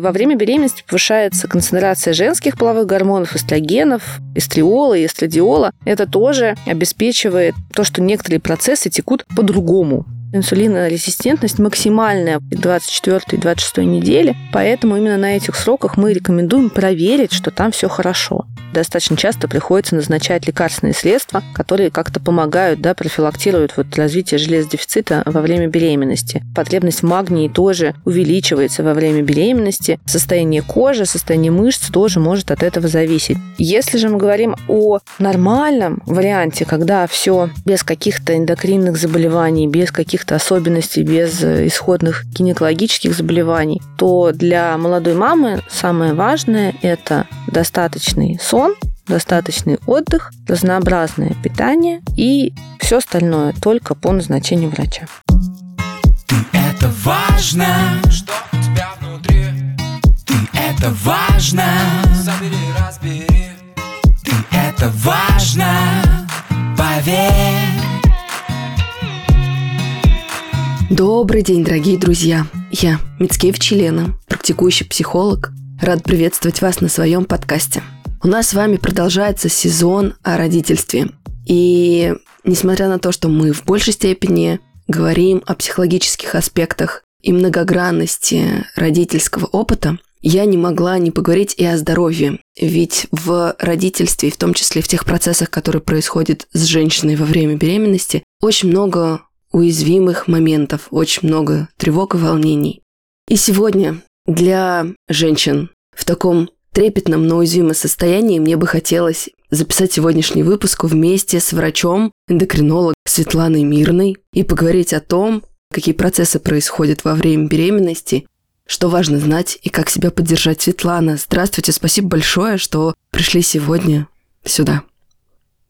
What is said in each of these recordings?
Во время беременности повышается концентрация женских половых гормонов, эстрогенов, эстриола и эстрадиола. Это тоже обеспечивает то, что некоторые процессы текут по-другому. Инсулинорезистентность максимальная в 24-26 неделе, поэтому именно на этих сроках мы рекомендуем проверить, что там все хорошо. Достаточно часто приходится назначать лекарственные средства, которые как-то помогают, да, профилактируют вот развитие железодефицита во время беременности. Потребность в магнии тоже увеличивается во время беременности. Состояние кожи, состояние мышц тоже может от этого зависеть. Если же мы говорим о нормальном варианте, когда все без каких-то эндокринных заболеваний, без каких-то особенностей, без исходных гинекологических заболеваний, то для молодой мамы самое важное – это достаточный сон, достаточный отдых, разнообразное питание и все остальное только по назначению врача. Ты это важно, что у тебя внутри. Ты это важно, забери, разбери. Ты это важно, поверь. Добрый день, дорогие друзья! Я Мицкевич Елена, практикующий психолог. Рад приветствовать вас на своем подкасте – у нас с вами продолжается сезон о родительстве. И несмотря на то, что мы в большей степени говорим о психологических аспектах и многогранности родительского опыта, я не могла не поговорить и о здоровье. Ведь в родительстве, в том числе в тех процессах, которые происходят с женщиной во время беременности, очень много уязвимых моментов, очень много тревог и волнений. И сегодня для женщин в таком трепетном, но уязвимом состоянии мне бы хотелось записать сегодняшний выпуск вместе с врачом, эндокринологом Светланой Мирной и поговорить о том, какие процессы происходят во время беременности, что важно знать и как себя поддержать. Светлана, здравствуйте, спасибо большое, что пришли сегодня сюда.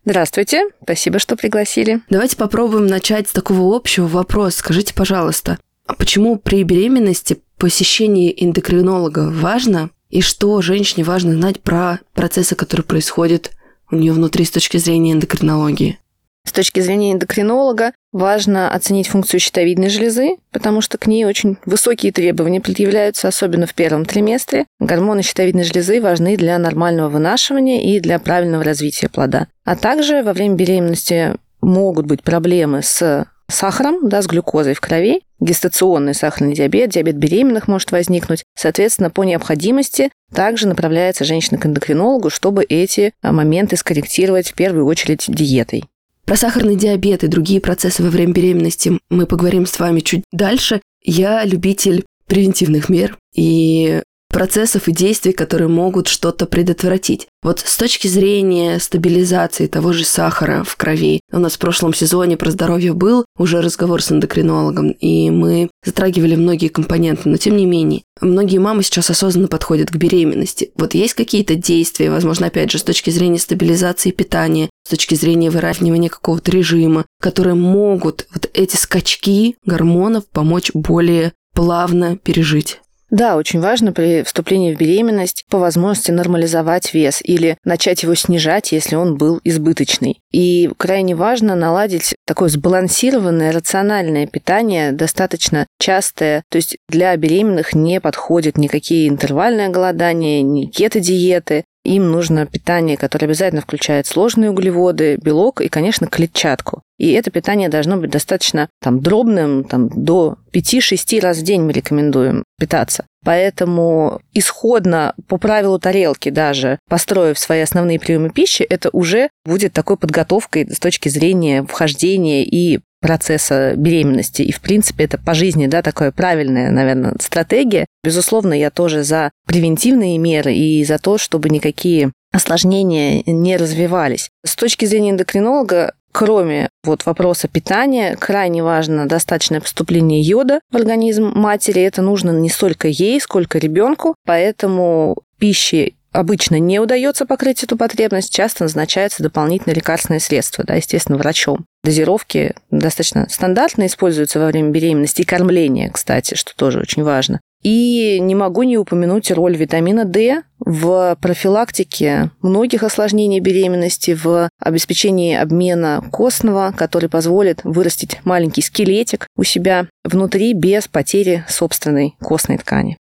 Здравствуйте, спасибо, что пригласили. Давайте попробуем начать с такого общего вопроса. Скажите, пожалуйста, а почему при беременности посещение эндокринолога важно, и что женщине важно знать про процессы, которые происходят у нее внутри с точки зрения эндокринологии? С точки зрения эндокринолога важно оценить функцию щитовидной железы, потому что к ней очень высокие требования предъявляются, особенно в первом триместре. Гормоны щитовидной железы важны для нормального вынашивания и для правильного развития плода. А также во время беременности могут быть проблемы с сахаром, да, с глюкозой в крови, гестационный сахарный диабет, диабет беременных может возникнуть. Соответственно, по необходимости также направляется женщина к эндокринологу, чтобы эти моменты скорректировать в первую очередь диетой. Про сахарный диабет и другие процессы во время беременности мы поговорим с вами чуть дальше. Я любитель превентивных мер, и процессов и действий, которые могут что-то предотвратить. Вот с точки зрения стабилизации того же сахара в крови, у нас в прошлом сезоне про здоровье был уже разговор с эндокринологом, и мы затрагивали многие компоненты, но тем не менее, многие мамы сейчас осознанно подходят к беременности. Вот есть какие-то действия, возможно, опять же, с точки зрения стабилизации питания, с точки зрения выравнивания какого-то режима, которые могут вот эти скачки гормонов помочь более плавно пережить. Да, очень важно при вступлении в беременность по возможности нормализовать вес или начать его снижать, если он был избыточный. И крайне важно наладить такое сбалансированное, рациональное питание, достаточно частое. То есть для беременных не подходят никакие интервальные голодания, ни кето-диеты. Им нужно питание, которое обязательно включает сложные углеводы, белок и, конечно, клетчатку. И это питание должно быть достаточно там, дробным, там, до 5-6 раз в день мы рекомендуем питаться. Поэтому исходно по правилу тарелки даже, построив свои основные приемы пищи, это уже будет такой подготовкой с точки зрения вхождения и процесса беременности. И, в принципе, это по жизни, да, такая правильная, наверное, стратегия. Безусловно, я тоже за превентивные меры и за то, чтобы никакие осложнения не развивались. С точки зрения эндокринолога, кроме вот вопроса питания, крайне важно достаточное поступление йода в организм матери. Это нужно не столько ей, сколько ребенку, поэтому пищи обычно не удается покрыть эту потребность, часто назначается дополнительное лекарственное средство, да, естественно, врачом. Дозировки достаточно стандартно используются во время беременности и кормления, кстати, что тоже очень важно. И не могу не упомянуть роль витамина D в профилактике многих осложнений беременности, в обеспечении обмена костного, который позволит вырастить маленький скелетик у себя внутри без потери собственной костной ткани.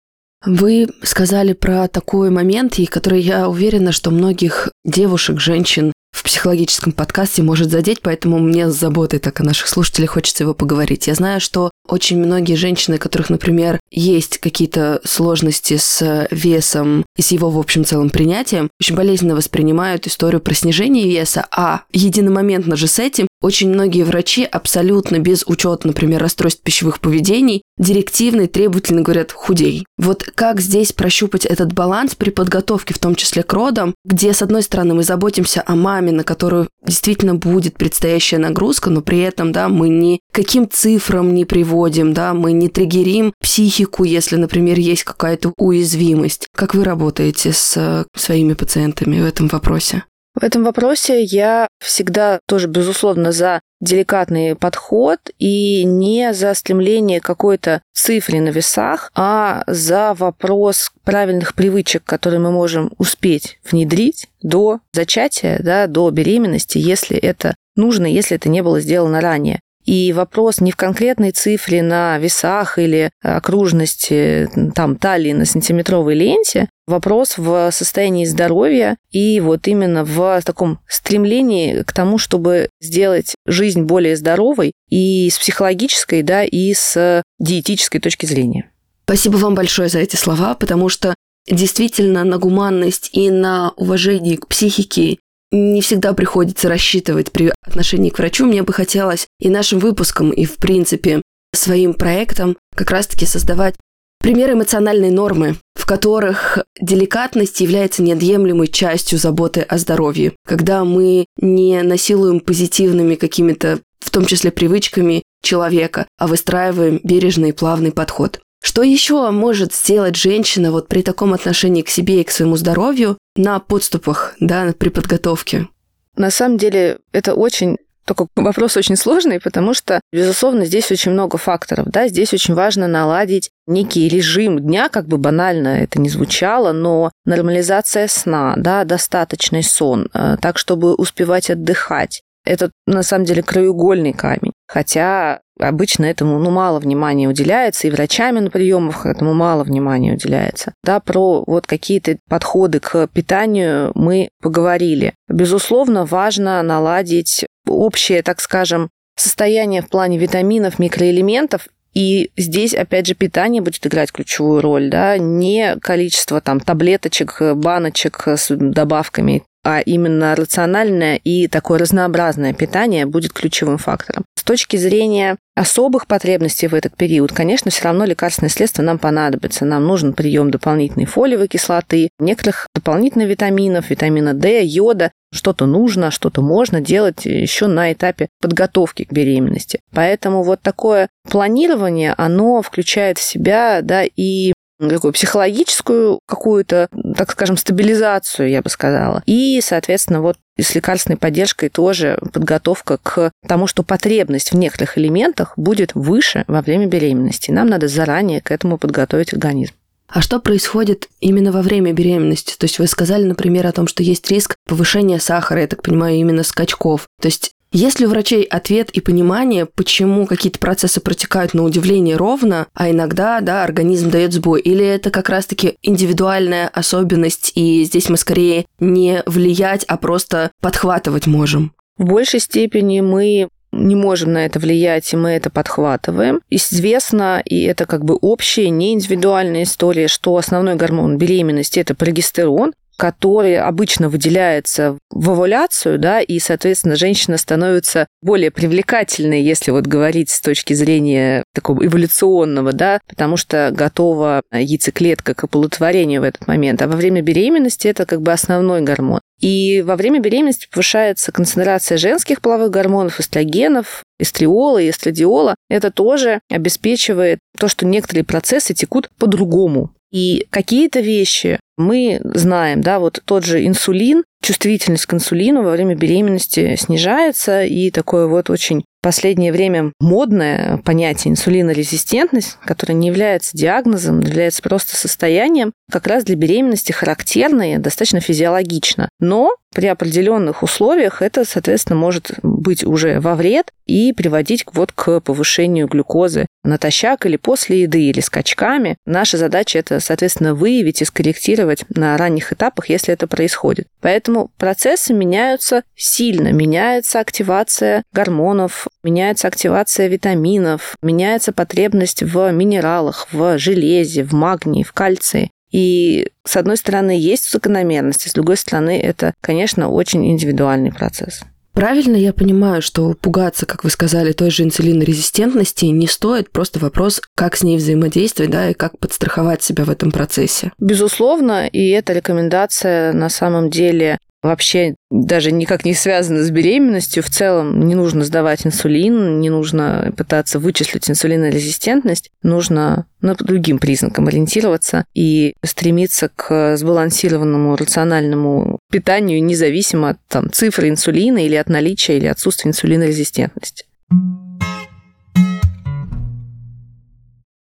Вы сказали про такой момент, и который я уверена, что многих девушек, женщин психологическом подкасте может задеть, поэтому мне с заботой так о наших слушателях хочется его поговорить. Я знаю, что очень многие женщины, которых, например, есть какие-то сложности с весом и с его, в общем целом, принятием, очень болезненно воспринимают историю про снижение веса, а единомоментно же с этим очень многие врачи абсолютно без учета, например, расстройств пищевых поведений, директивно и требовательно говорят «худей». Вот как здесь прощупать этот баланс при подготовке, в том числе к родам, где, с одной стороны, мы заботимся о маме, на которую действительно будет предстоящая нагрузка, но при этом, да, мы ни каким цифрам не приводим, да, мы не триггерим психику, если, например, есть какая-то уязвимость. Как вы работаете с э, своими пациентами в этом вопросе? В этом вопросе я всегда тоже, безусловно, за деликатный подход и не за стремление какой-то цифре на весах, а за вопрос правильных привычек, которые мы можем успеть внедрить до зачатия, да, до беременности, если это нужно, если это не было сделано ранее. И вопрос не в конкретной цифре на весах или окружности там талии на сантиметровой ленте, вопрос в состоянии здоровья и вот именно в таком стремлении к тому, чтобы сделать жизнь более здоровой и с психологической, да, и с диетической точки зрения. Спасибо вам большое за эти слова, потому что действительно на гуманность и на уважение к психике не всегда приходится рассчитывать при отношении к врачу. Мне бы хотелось и нашим выпускам, и, в принципе, своим проектам как раз-таки создавать примеры эмоциональной нормы, в которых деликатность является неотъемлемой частью заботы о здоровье. Когда мы не насилуем позитивными какими-то, в том числе привычками человека, а выстраиваем бережный и плавный подход. Что еще может сделать женщина вот при таком отношении к себе и к своему здоровью на подступах, да, при подготовке? На самом деле это очень только вопрос очень сложный, потому что, безусловно, здесь очень много факторов. Да? Здесь очень важно наладить некий режим дня, как бы банально это не звучало, но нормализация сна, да, достаточный сон, э, так, чтобы успевать отдыхать. Это, на самом деле, краеугольный камень. Хотя обычно этому ну, мало внимания уделяется, и врачами на приемах этому мало внимания уделяется. Да, про вот какие-то подходы к питанию мы поговорили. Безусловно, важно наладить общее, так скажем, состояние в плане витаминов, микроэлементов и здесь, опять же, питание будет играть ключевую роль, да, не количество там таблеточек, баночек с добавками а именно рациональное и такое разнообразное питание будет ключевым фактором. С точки зрения особых потребностей в этот период, конечно, все равно лекарственное средство нам понадобится. Нам нужен прием дополнительной фолиевой кислоты, некоторых дополнительных витаминов, витамина D, йода. Что-то нужно, что-то можно делать еще на этапе подготовки к беременности. Поэтому вот такое планирование, оно включает в себя да, и такую психологическую какую-то, так скажем, стабилизацию, я бы сказала. И, соответственно, вот с лекарственной поддержкой тоже подготовка к тому, что потребность в некоторых элементах будет выше во время беременности. Нам надо заранее к этому подготовить организм. А что происходит именно во время беременности? То есть вы сказали, например, о том, что есть риск повышения сахара, я так понимаю, именно скачков. То есть есть ли у врачей ответ и понимание, почему какие-то процессы протекают на удивление ровно, а иногда, да, организм дает сбой? Или это как раз-таки индивидуальная особенность, и здесь мы скорее не влиять, а просто подхватывать можем? В большей степени мы не можем на это влиять, и мы это подхватываем. Известно, и это как бы общая, не индивидуальная история, что основной гормон беременности – это прогестерон, который обычно выделяется в овуляцию, да, и, соответственно, женщина становится более привлекательной, если вот говорить с точки зрения такого эволюционного, да, потому что готова яйцеклетка к оплодотворению в этот момент. А во время беременности это как бы основной гормон. И во время беременности повышается концентрация женских половых гормонов, эстрогенов, эстриола и эстрадиола. Это тоже обеспечивает то, что некоторые процессы текут по-другому. И какие-то вещи мы знаем, да, вот тот же инсулин, чувствительность к инсулину во время беременности снижается, и такое вот очень последнее время модное понятие инсулинорезистентность, которое не является диагнозом, является просто состоянием, как раз для беременности характерное, достаточно физиологично. Но при определенных условиях это, соответственно, может быть уже во вред и приводить вот к повышению глюкозы натощак или после еды, или скачками. Наша задача это, соответственно, выявить и скорректировать на ранних этапах, если это происходит. Поэтому процессы меняются сильно. Меняется активация гормонов, меняется активация витаминов, меняется потребность в минералах, в железе, в магнии, в кальции. И с одной стороны есть закономерности, с другой стороны это, конечно, очень индивидуальный процесс. Правильно я понимаю, что пугаться, как вы сказали, той же инсулинорезистентности не стоит, просто вопрос, как с ней взаимодействовать, да, и как подстраховать себя в этом процессе. Безусловно, и эта рекомендация на самом деле вообще даже никак не связано с беременностью. В целом не нужно сдавать инсулин, не нужно пытаться вычислить инсулинорезистентность. Нужно на другим признакам ориентироваться и стремиться к сбалансированному рациональному питанию независимо от там, цифры инсулина или от наличия или отсутствия инсулинорезистентности.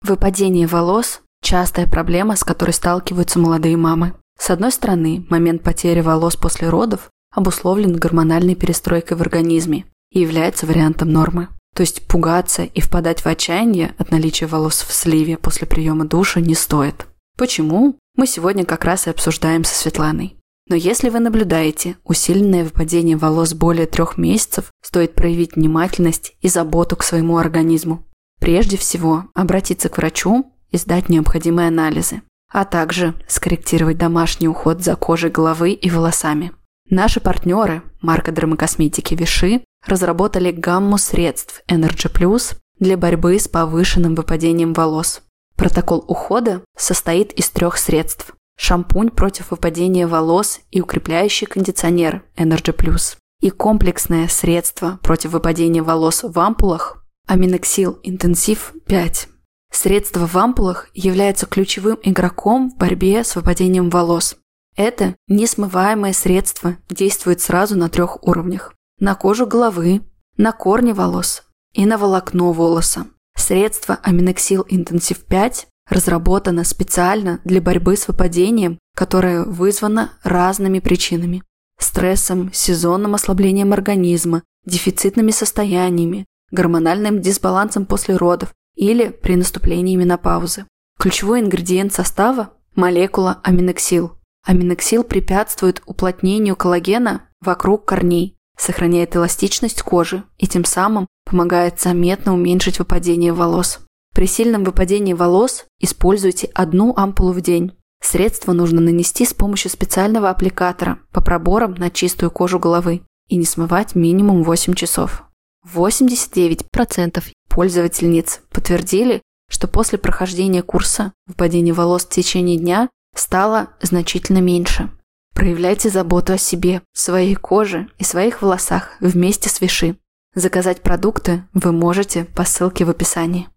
Выпадение волос – частая проблема, с которой сталкиваются молодые мамы. С одной стороны, момент потери волос после родов обусловлен гормональной перестройкой в организме и является вариантом нормы. То есть пугаться и впадать в отчаяние от наличия волос в сливе после приема душа не стоит. Почему? Мы сегодня как раз и обсуждаем со Светланой. Но если вы наблюдаете усиленное выпадение волос более трех месяцев, стоит проявить внимательность и заботу к своему организму. Прежде всего, обратиться к врачу и сдать необходимые анализы а также скорректировать домашний уход за кожей головы и волосами. Наши партнеры, марка дермокосметики Виши, разработали гамму средств Energy Plus для борьбы с повышенным выпадением волос. Протокол ухода состоит из трех средств. Шампунь против выпадения волос и укрепляющий кондиционер Energy Plus. И комплексное средство против выпадения волос в ампулах Аминоксил Интенсив 5 Средство в ампулах является ключевым игроком в борьбе с выпадением волос. Это несмываемое средство действует сразу на трех уровнях. На кожу головы, на корни волос и на волокно волоса. Средство Аминоксил Интенсив 5 разработано специально для борьбы с выпадением, которое вызвано разными причинами. Стрессом, сезонным ослаблением организма, дефицитными состояниями, гормональным дисбалансом после родов, или при наступлении менопаузы. Ключевой ингредиент состава – молекула аминоксил. Аминоксил препятствует уплотнению коллагена вокруг корней, сохраняет эластичность кожи и тем самым помогает заметно уменьшить выпадение волос. При сильном выпадении волос используйте одну ампулу в день. Средство нужно нанести с помощью специального аппликатора по проборам на чистую кожу головы и не смывать минимум 8 часов. 89% пользовательниц подтвердили, что после прохождения курса выпадение волос в течение дня стало значительно меньше. Проявляйте заботу о себе, своей коже и своих волосах вместе с Виши. Заказать продукты вы можете по ссылке в описании.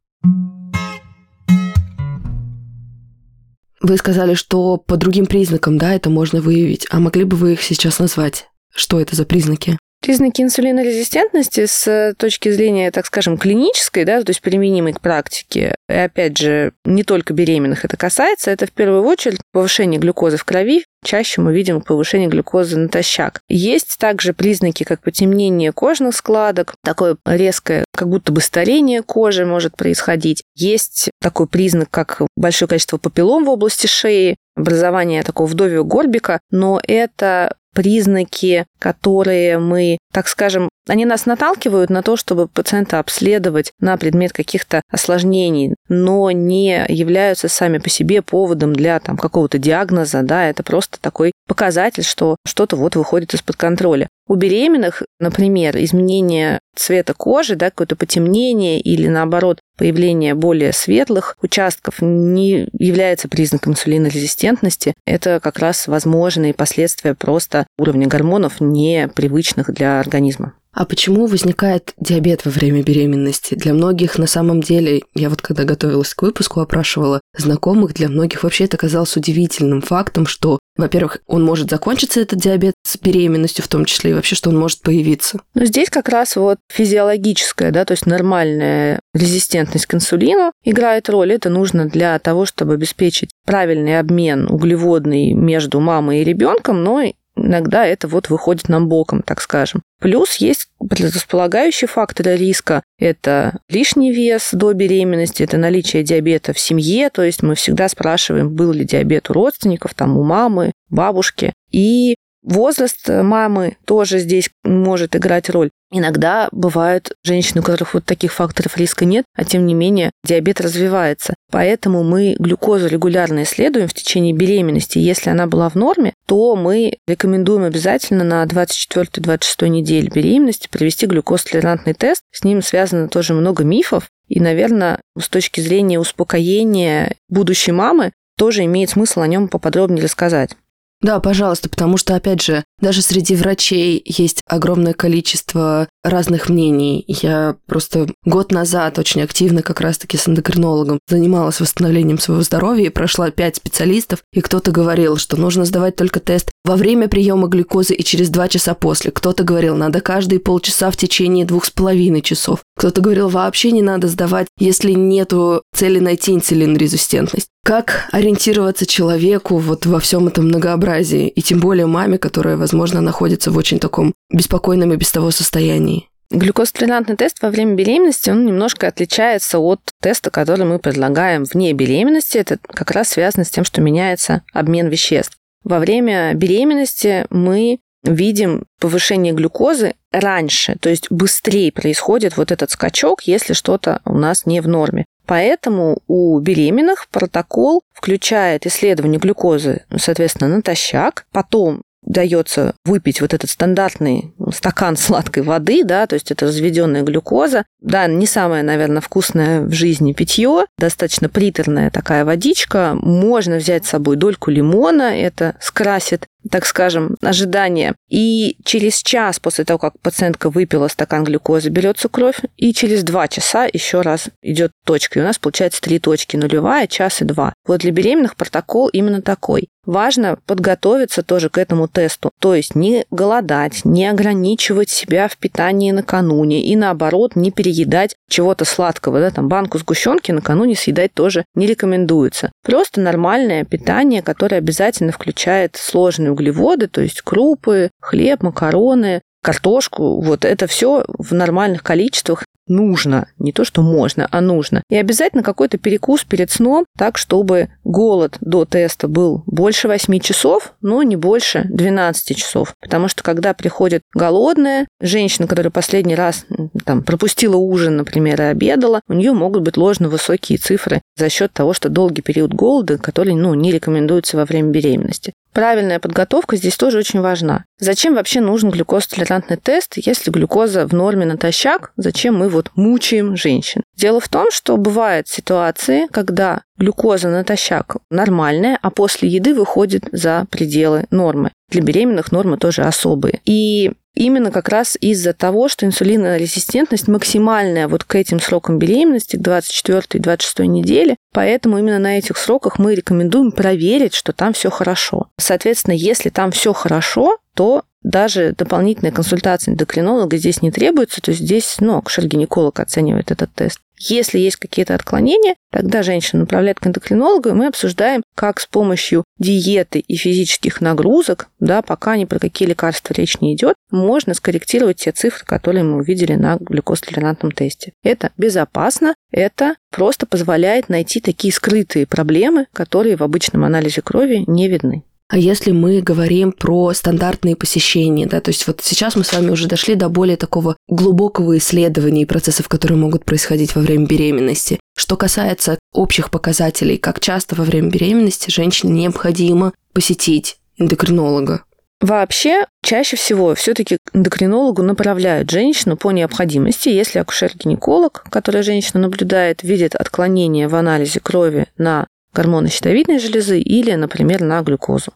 Вы сказали, что по другим признакам, да, это можно выявить. А могли бы вы их сейчас назвать? Что это за признаки? Признаки инсулинорезистентности с точки зрения, так скажем, клинической, да, то есть применимой к практике, и опять же, не только беременных это касается, это в первую очередь повышение глюкозы в крови, чаще мы видим повышение глюкозы натощак. Есть также признаки, как потемнение кожных складок, такое резкое, как будто бы старение кожи может происходить. Есть такой признак, как большое количество папиллом в области шеи, образование такого вдовьего горбика, но это признаки, которые мы, так скажем, они нас наталкивают на то, чтобы пациента обследовать на предмет каких-то осложнений, но не являются сами по себе поводом для там, какого-то диагноза, да, это просто такой показатель, что что-то вот выходит из-под контроля. У беременных, например, изменение цвета кожи, да, какое-то потемнение или, наоборот, появление более светлых участков не является признаком инсулинорезистентности. Это как раз возможные последствия просто уровня гормонов, непривычных для организма. А почему возникает диабет во время беременности? Для многих на самом деле, я вот когда готовилась к выпуску, опрашивала знакомых, для многих вообще это казалось удивительным фактом, что, во-первых, он может закончиться, этот диабет, с беременностью в том числе, и вообще, что он может появиться. Но здесь как раз вот физиологическая, да, то есть нормальная резистентность к инсулину играет роль. Это нужно для того, чтобы обеспечить правильный обмен углеводный между мамой и ребенком, но иногда это вот выходит нам боком, так скажем. Плюс есть предрасполагающие факторы риска. Это лишний вес до беременности, это наличие диабета в семье, то есть мы всегда спрашиваем, был ли диабет у родственников, там у мамы, бабушки. И Возраст мамы тоже здесь может играть роль. Иногда бывают женщины, у которых вот таких факторов риска нет, а тем не менее диабет развивается. Поэтому мы глюкозу регулярно исследуем в течение беременности. Если она была в норме, то мы рекомендуем обязательно на 24-26 неделе беременности провести глюкозтолерантный тест. С ним связано тоже много мифов. И, наверное, с точки зрения успокоения будущей мамы, тоже имеет смысл о нем поподробнее рассказать. Да, пожалуйста, потому что, опять же, даже среди врачей есть огромное количество разных мнений. Я просто год назад очень активно как раз-таки с эндокринологом занималась восстановлением своего здоровья и прошла пять специалистов, и кто-то говорил, что нужно сдавать только тест во время приема глюкозы и через два часа после. Кто-то говорил, надо каждые полчаса в течение двух с половиной часов. Кто-то говорил, вообще не надо сдавать, если нету цели найти инсулинорезистентность. Как ориентироваться человеку вот во всем этом многообразии, и тем более маме, которая, возможно, находится в очень таком беспокойном и без того состоянии? Глюкозотолерантный тест во время беременности, он немножко отличается от теста, который мы предлагаем вне беременности. Это как раз связано с тем, что меняется обмен веществ. Во время беременности мы видим повышение глюкозы раньше, то есть быстрее происходит вот этот скачок, если что-то у нас не в норме. Поэтому у беременных протокол включает исследование глюкозы, соответственно, натощак, потом дается выпить вот этот стандартный стакан сладкой воды, да, то есть это разведенная глюкоза. Да, не самое, наверное, вкусное в жизни питье, достаточно приторная такая водичка. Можно взять с собой дольку лимона, это скрасит так скажем, ожидания. И через час после того, как пациентка выпила стакан глюкозы, берется кровь, и через два часа еще раз идет точка. И у нас получается три точки, нулевая, час и два. Вот для беременных протокол именно такой. Важно подготовиться тоже к этому тесту. То есть не голодать, не ограничивать себя в питании накануне и наоборот не переедать чего-то сладкого. Да, там банку сгущенки накануне съедать тоже не рекомендуется. Просто нормальное питание, которое обязательно включает сложные углеводы, то есть крупы, хлеб, макароны, картошку, вот это все в нормальных количествах нужно. Не то, что можно, а нужно. И обязательно какой-то перекус перед сном, так, чтобы голод до теста был больше 8 часов, но не больше 12 часов. Потому что когда приходит голодная, женщина, которая последний раз там, пропустила ужин, например, и обедала, у нее могут быть ложно высокие цифры за счет того, что долгий период голода, который ну, не рекомендуется во время беременности. Правильная подготовка здесь тоже очень важна. Зачем вообще нужен глюкозотолерантный тест, если глюкоза в норме натощак? Зачем мы вот мучаем женщин? Дело в том, что бывают ситуации, когда глюкоза натощак нормальная, а после еды выходит за пределы нормы. Для беременных нормы тоже особые. И Именно как раз из-за того, что инсулинорезистентность максимальная вот к этим срокам беременности, к 24-26 неделе, поэтому именно на этих сроках мы рекомендуем проверить, что там все хорошо. Соответственно, если там все хорошо, то даже дополнительная консультация эндокринолога здесь не требуется, то есть здесь ну, акушер-гинеколог оценивает этот тест. Если есть какие-то отклонения, тогда женщина направляет к эндокринологу, и мы обсуждаем, как с помощью диеты и физических нагрузок, да, пока ни про какие лекарства речь не идет, можно скорректировать те цифры, которые мы увидели на глюкозтолерантном тесте. Это безопасно, это просто позволяет найти такие скрытые проблемы, которые в обычном анализе крови не видны. А если мы говорим про стандартные посещения, да, то есть вот сейчас мы с вами уже дошли до более такого глубокого исследования и процессов, которые могут происходить во время беременности. Что касается общих показателей, как часто во время беременности женщине необходимо посетить эндокринолога? Вообще, чаще всего все-таки эндокринологу направляют женщину по необходимости, если акушер-гинеколог, который женщина наблюдает, видит отклонение в анализе крови на гормоны щитовидной железы или, например, на глюкозу.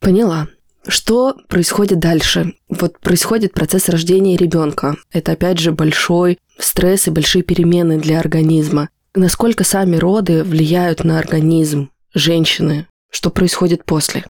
Поняла. Что происходит дальше? Вот происходит процесс рождения ребенка. Это опять же большой стресс и большие перемены для организма. Насколько сами роды влияют на организм женщины? Что происходит после?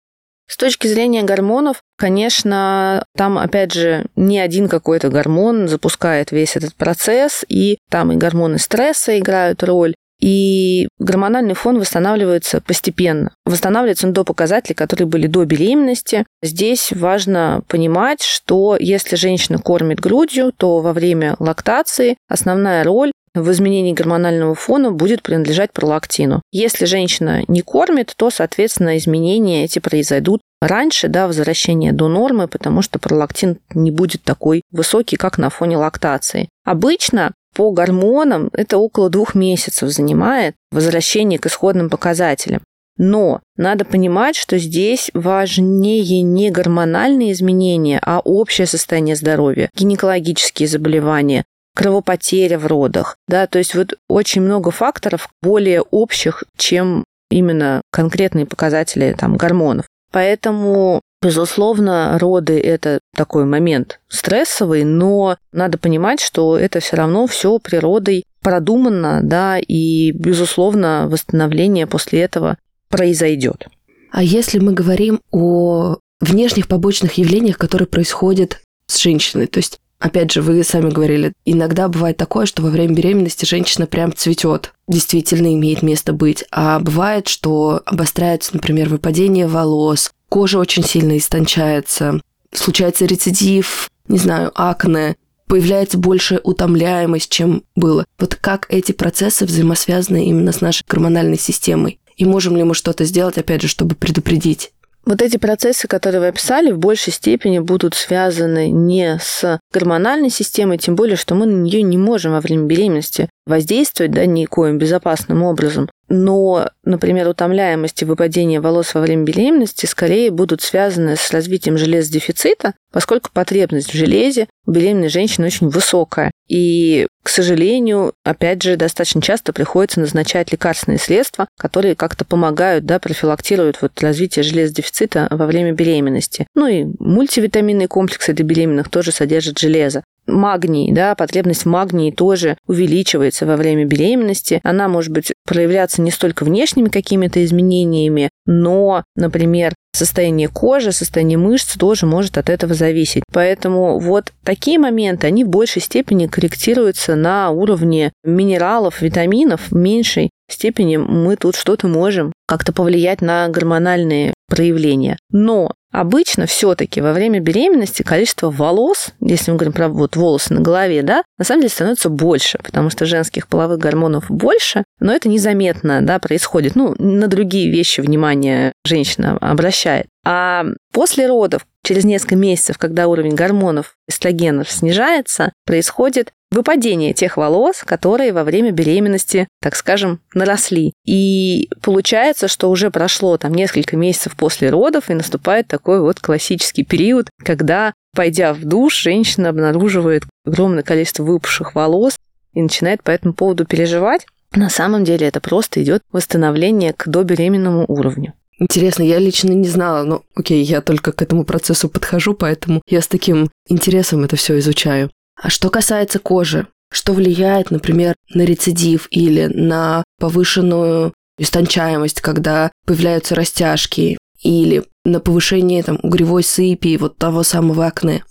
С точки зрения гормонов, конечно, там, опять же, не один какой-то гормон запускает весь этот процесс, и там и гормоны стресса играют роль, и гормональный фон восстанавливается постепенно. Восстанавливается он до показателей, которые были до беременности. Здесь важно понимать, что если женщина кормит грудью, то во время лактации основная роль в изменении гормонального фона будет принадлежать пролактину. Если женщина не кормит, то, соответственно, изменения эти произойдут раньше, да, возвращение до нормы, потому что пролактин не будет такой высокий, как на фоне лактации. Обычно по гормонам это около двух месяцев занимает возвращение к исходным показателям. Но надо понимать, что здесь важнее не гормональные изменения, а общее состояние здоровья, гинекологические заболевания, кровопотеря в родах. Да, то есть вот очень много факторов более общих, чем именно конкретные показатели там, гормонов. Поэтому Безусловно, роды – это такой момент стрессовый, но надо понимать, что это все равно все природой продумано, да, и, безусловно, восстановление после этого произойдет. А если мы говорим о внешних побочных явлениях, которые происходят с женщиной, то есть Опять же, вы сами говорили, иногда бывает такое, что во время беременности женщина прям цветет, действительно имеет место быть. А бывает, что обостряется, например, выпадение волос, кожа очень сильно истончается, случается рецидив, не знаю, акне, появляется большая утомляемость, чем было. Вот как эти процессы взаимосвязаны именно с нашей гормональной системой? И можем ли мы что-то сделать, опять же, чтобы предупредить? Вот эти процессы, которые вы описали, в большей степени будут связаны не с гормональной системой, тем более, что мы на нее не можем во время беременности воздействовать да, никоим безопасным образом. Но, например, утомляемость и выпадение волос во время беременности скорее будут связаны с развитием железодефицита, поскольку потребность в железе у беременной женщины очень высокая. И, к сожалению, опять же, достаточно часто приходится назначать лекарственные средства, которые как-то помогают, да, профилактируют вот развитие железодефицита во время беременности. Ну и мультивитаминные комплексы для беременных тоже содержат железо магний, да, потребность магния тоже увеличивается во время беременности. Она может быть проявляться не столько внешними какими-то изменениями, но, например, состояние кожи, состояние мышц тоже может от этого зависеть. Поэтому вот такие моменты, они в большей степени корректируются на уровне минералов, витаминов, в меньшей степени мы тут что-то можем как-то повлиять на гормональные проявления. Но Обычно все-таки во время беременности количество волос, если мы говорим про вот волосы на голове, да, на самом деле становится больше, потому что женских половых гормонов больше, но это незаметно, да, происходит. Ну, на другие вещи внимание женщина обращает. А после родов, через несколько месяцев, когда уровень гормонов эстрогенов снижается, происходит выпадение тех волос, которые во время беременности, так скажем, наросли. И получается, что уже прошло там несколько месяцев после родов, и наступает такой вот классический период, когда, пойдя в душ, женщина обнаруживает огромное количество выпавших волос и начинает по этому поводу переживать. На самом деле это просто идет восстановление к добеременному уровню. Интересно, я лично не знала, но окей, я только к этому процессу подхожу, поэтому я с таким интересом это все изучаю. А что касается кожи, что влияет, например, на рецидив или на повышенную истончаемость, когда появляются растяжки, или на повышение там, угревой сыпи и вот того самого акне?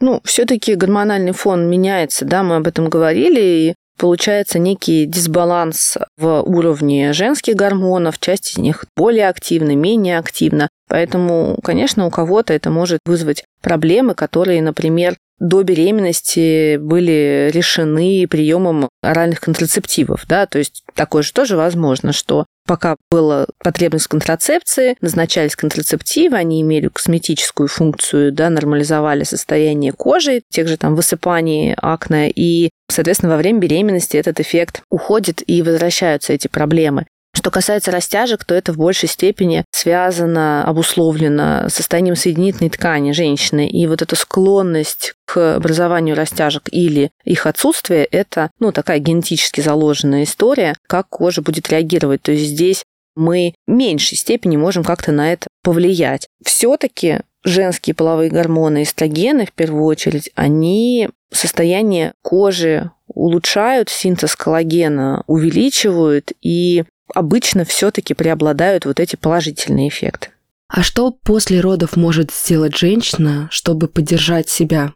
Ну, все-таки гормональный фон меняется, да, мы об этом говорили, и получается некий дисбаланс в уровне женских гормонов, часть из них более активна, менее активна. Поэтому, конечно, у кого-то это может вызвать проблемы, которые, например, до беременности были решены приемом оральных контрацептивов, да, то есть такое же тоже возможно, что пока была потребность в контрацепции, назначались контрацептивы, они имели косметическую функцию, да, нормализовали состояние кожи, тех же там высыпаний, акне, и, соответственно, во время беременности этот эффект уходит и возвращаются эти проблемы. Что касается растяжек, то это в большей степени связано, обусловлено состоянием соединительной ткани женщины. И вот эта склонность к образованию растяжек или их отсутствие – это ну, такая генетически заложенная история, как кожа будет реагировать. То есть здесь мы в меньшей степени можем как-то на это повлиять. Все-таки женские половые гормоны, эстрогены в первую очередь, они состояние кожи улучшают, синтез коллагена увеличивают, и обычно все-таки преобладают вот эти положительные эффекты. А что после родов может сделать женщина, чтобы поддержать себя?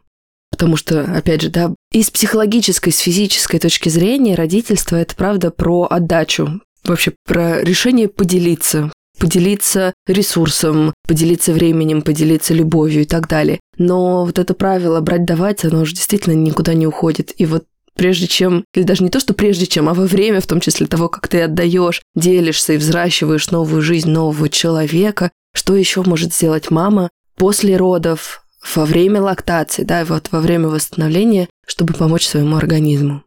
Потому что, опять же, да, и с психологической, с физической точки зрения родительство – это, правда, про отдачу, вообще про решение поделиться, поделиться ресурсом, поделиться временем, поделиться любовью и так далее. Но вот это правило брать-давать, оно уже действительно никуда не уходит. И вот прежде чем, или даже не то, что прежде чем, а во время, в том числе того, как ты отдаешь, делишься и взращиваешь новую жизнь нового человека, что еще может сделать мама после родов, во время лактации, да, вот во время восстановления, чтобы помочь своему организму?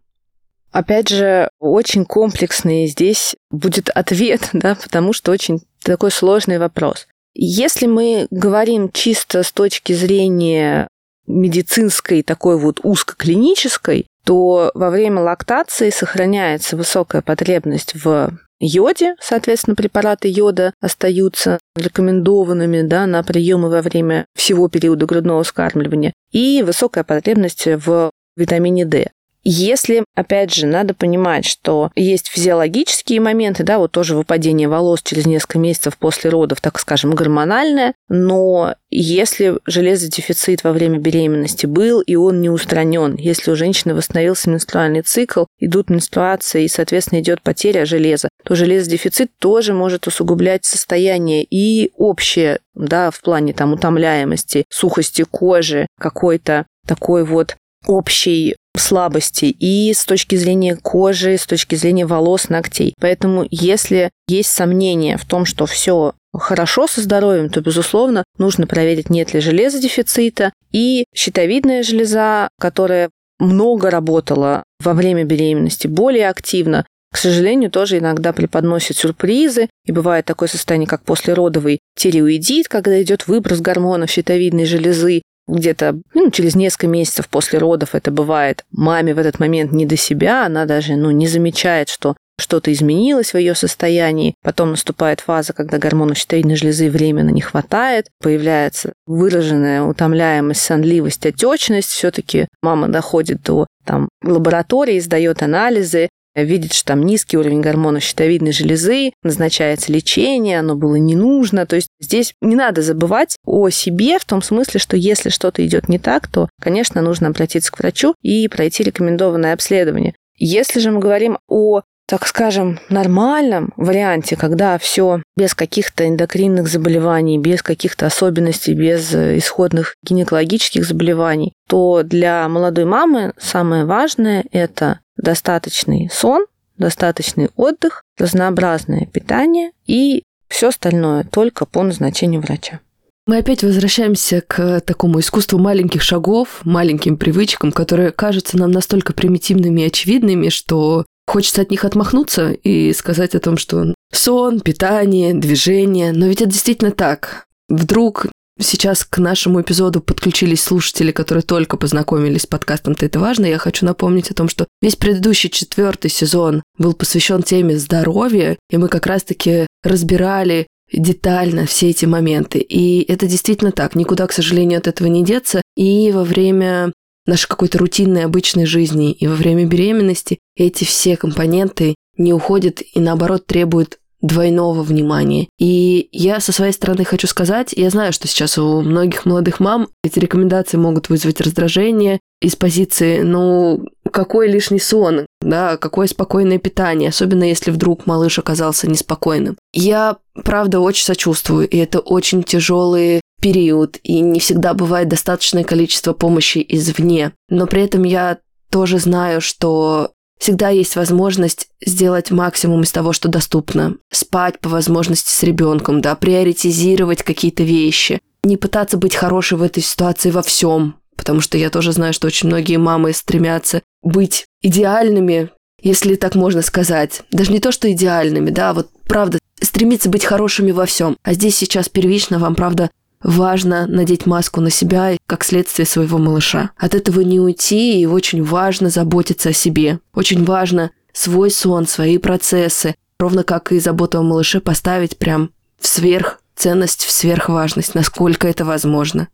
Опять же, очень комплексный здесь будет ответ, да, потому что очень такой сложный вопрос. Если мы говорим чисто с точки зрения медицинской, такой вот узкоклинической, то во время лактации сохраняется высокая потребность в йоде, соответственно, препараты йода остаются рекомендованными да, на приемы во время всего периода грудного вскармливания, и высокая потребность в витамине D. Если, опять же, надо понимать, что есть физиологические моменты, да, вот тоже выпадение волос через несколько месяцев после родов, так скажем, гормональное, но если железодефицит во время беременности был, и он не устранен, если у женщины восстановился менструальный цикл, идут менструации, и, соответственно, идет потеря железа, то железодефицит тоже может усугублять состояние и общее, да, в плане там утомляемости, сухости кожи, какой-то такой вот общей слабости и с точки зрения кожи, с точки зрения волос, ногтей. Поэтому если есть сомнения в том, что все хорошо со здоровьем, то, безусловно, нужно проверить, нет ли железодефицита. И щитовидная железа, которая много работала во время беременности, более активно, к сожалению, тоже иногда преподносит сюрпризы, и бывает такое состояние, как послеродовый тиреоидит, когда идет выброс гормонов щитовидной железы, где-то ну, через несколько месяцев после родов это бывает. Маме в этот момент не до себя, она даже ну, не замечает, что что-то изменилось в ее состоянии. Потом наступает фаза, когда гормонов щитовидной железы временно не хватает, появляется выраженная утомляемость, сонливость, отечность. Все-таки мама доходит до там, лаборатории, сдает анализы, видит, что там низкий уровень гормонов щитовидной железы, назначается лечение, оно было не нужно. То есть здесь не надо забывать о себе в том смысле, что если что-то идет не так, то, конечно, нужно обратиться к врачу и пройти рекомендованное обследование. Если же мы говорим о так скажем, нормальном варианте, когда все без каких-то эндокринных заболеваний, без каких-то особенностей, без исходных гинекологических заболеваний, то для молодой мамы самое важное – это достаточный сон, достаточный отдых, разнообразное питание и все остальное только по назначению врача. Мы опять возвращаемся к такому искусству маленьких шагов, маленьким привычкам, которые кажутся нам настолько примитивными и очевидными, что хочется от них отмахнуться и сказать о том, что сон, питание, движение. Но ведь это действительно так. Вдруг сейчас к нашему эпизоду подключились слушатели, которые только познакомились с подкастом «Ты это важно», я хочу напомнить о том, что весь предыдущий четвертый сезон был посвящен теме здоровья, и мы как раз-таки разбирали детально все эти моменты. И это действительно так. Никуда, к сожалению, от этого не деться. И во время нашей какой-то рутинной обычной жизни, и во время беременности эти все компоненты не уходят и наоборот требуют двойного внимания. И я со своей стороны хочу сказать, я знаю, что сейчас у многих молодых мам эти рекомендации могут вызвать раздражение из позиции, ну, какой лишний сон, да, какое спокойное питание, особенно если вдруг малыш оказался неспокойным. Я, правда, очень сочувствую, и это очень тяжелый период, и не всегда бывает достаточное количество помощи извне. Но при этом я тоже знаю, что Всегда есть возможность сделать максимум из того, что доступно. Спать по возможности с ребенком, да, приоритизировать какие-то вещи. Не пытаться быть хорошей в этой ситуации во всем, потому что я тоже знаю, что очень многие мамы стремятся быть идеальными, если так можно сказать. Даже не то, что идеальными, да, вот правда, стремиться быть хорошими во всем. А здесь сейчас первично вам, правда, важно надеть маску на себя как следствие своего малыша. От этого не уйти, и очень важно заботиться о себе. Очень важно свой сон, свои процессы, ровно как и заботу о малыше поставить прям в сверх ценность в сверхважность, насколько это возможно.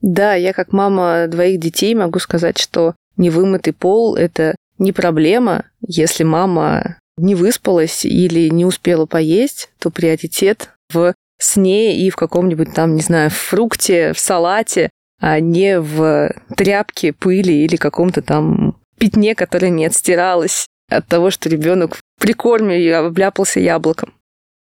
Да, я как мама двоих детей могу сказать, что невымытый пол – это не проблема. Если мама не выспалась или не успела поесть, то приоритет сне и в каком-нибудь там, не знаю, фрукте, в салате, а не в тряпке, пыли или каком-то там пятне, которое не отстиралось от того, что ребенок в прикорме обляпался яблоком.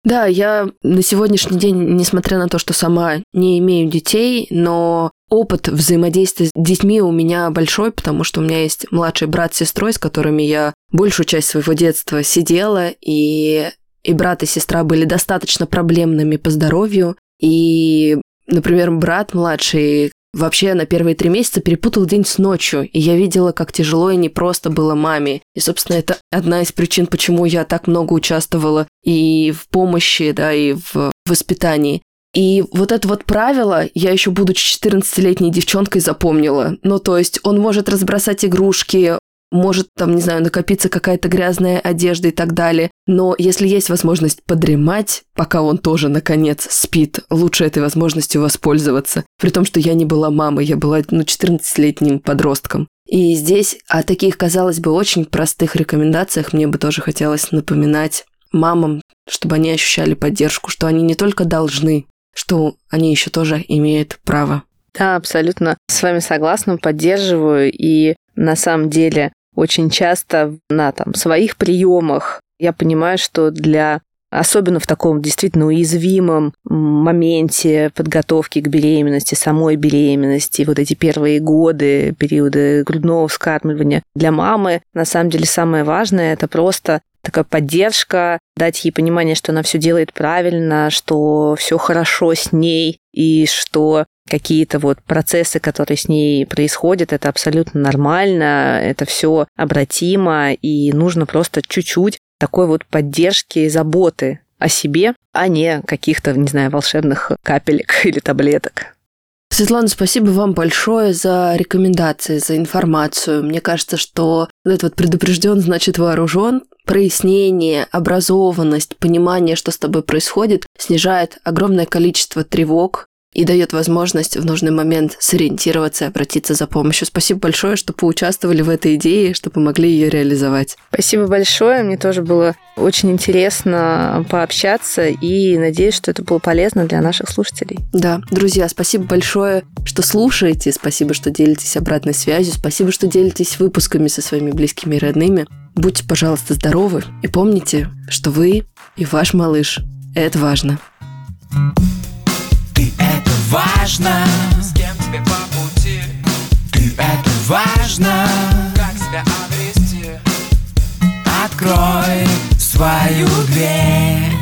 Да, я на сегодняшний день, несмотря на то, что сама не имею детей, но опыт взаимодействия с детьми у меня большой, потому что у меня есть младший брат с сестрой, с которыми я большую часть своего детства сидела, и, и брат и сестра были достаточно проблемными по здоровью. И, например, брат младший вообще на первые три месяца перепутал день с ночью, и я видела, как тяжело и непросто было маме. И, собственно, это одна из причин, почему я так много участвовала и в помощи, да, и в воспитании. И вот это вот правило я еще будучи 14-летней девчонкой запомнила. Ну, то есть он может разбросать игрушки, может там, не знаю, накопиться какая-то грязная одежда и так далее. Но если есть возможность подремать, пока он тоже, наконец, спит, лучше этой возможностью воспользоваться. При том, что я не была мамой, я была, ну, 14-летним подростком. И здесь о таких, казалось бы, очень простых рекомендациях мне бы тоже хотелось напоминать мамам, чтобы они ощущали поддержку, что они не только должны что они еще тоже имеют право. Да, абсолютно с вами согласна, поддерживаю. И на самом деле очень часто на там, своих приемах я понимаю, что для особенно в таком действительно уязвимом моменте подготовки к беременности, самой беременности, вот эти первые годы, периоды грудного вскармливания, для мамы на самом деле самое важное это просто такая поддержка, дать ей понимание, что она все делает правильно, что все хорошо с ней, и что какие-то вот процессы, которые с ней происходят, это абсолютно нормально, это все обратимо, и нужно просто чуть-чуть такой вот поддержки и заботы о себе, а не каких-то, не знаю, волшебных капелек или таблеток. Светлана, спасибо вам большое за рекомендации, за информацию. Мне кажется, что этот вот предупрежден, значит вооружен. Прояснение, образованность, понимание, что с тобой происходит, снижает огромное количество тревог, и дает возможность в нужный момент сориентироваться и обратиться за помощью. Спасибо большое, что поучаствовали в этой идее, что помогли ее реализовать. Спасибо большое. Мне тоже было очень интересно пообщаться и надеюсь, что это было полезно для наших слушателей. Да, друзья, спасибо большое, что слушаете, спасибо, что делитесь обратной связью, спасибо, что делитесь выпусками со своими близкими и родными. Будьте, пожалуйста, здоровы и помните, что вы и ваш малыш – это важно. Ты это важно? С кем тебе по пути? Ты это важно? Как себя обрести? Открой свою дверь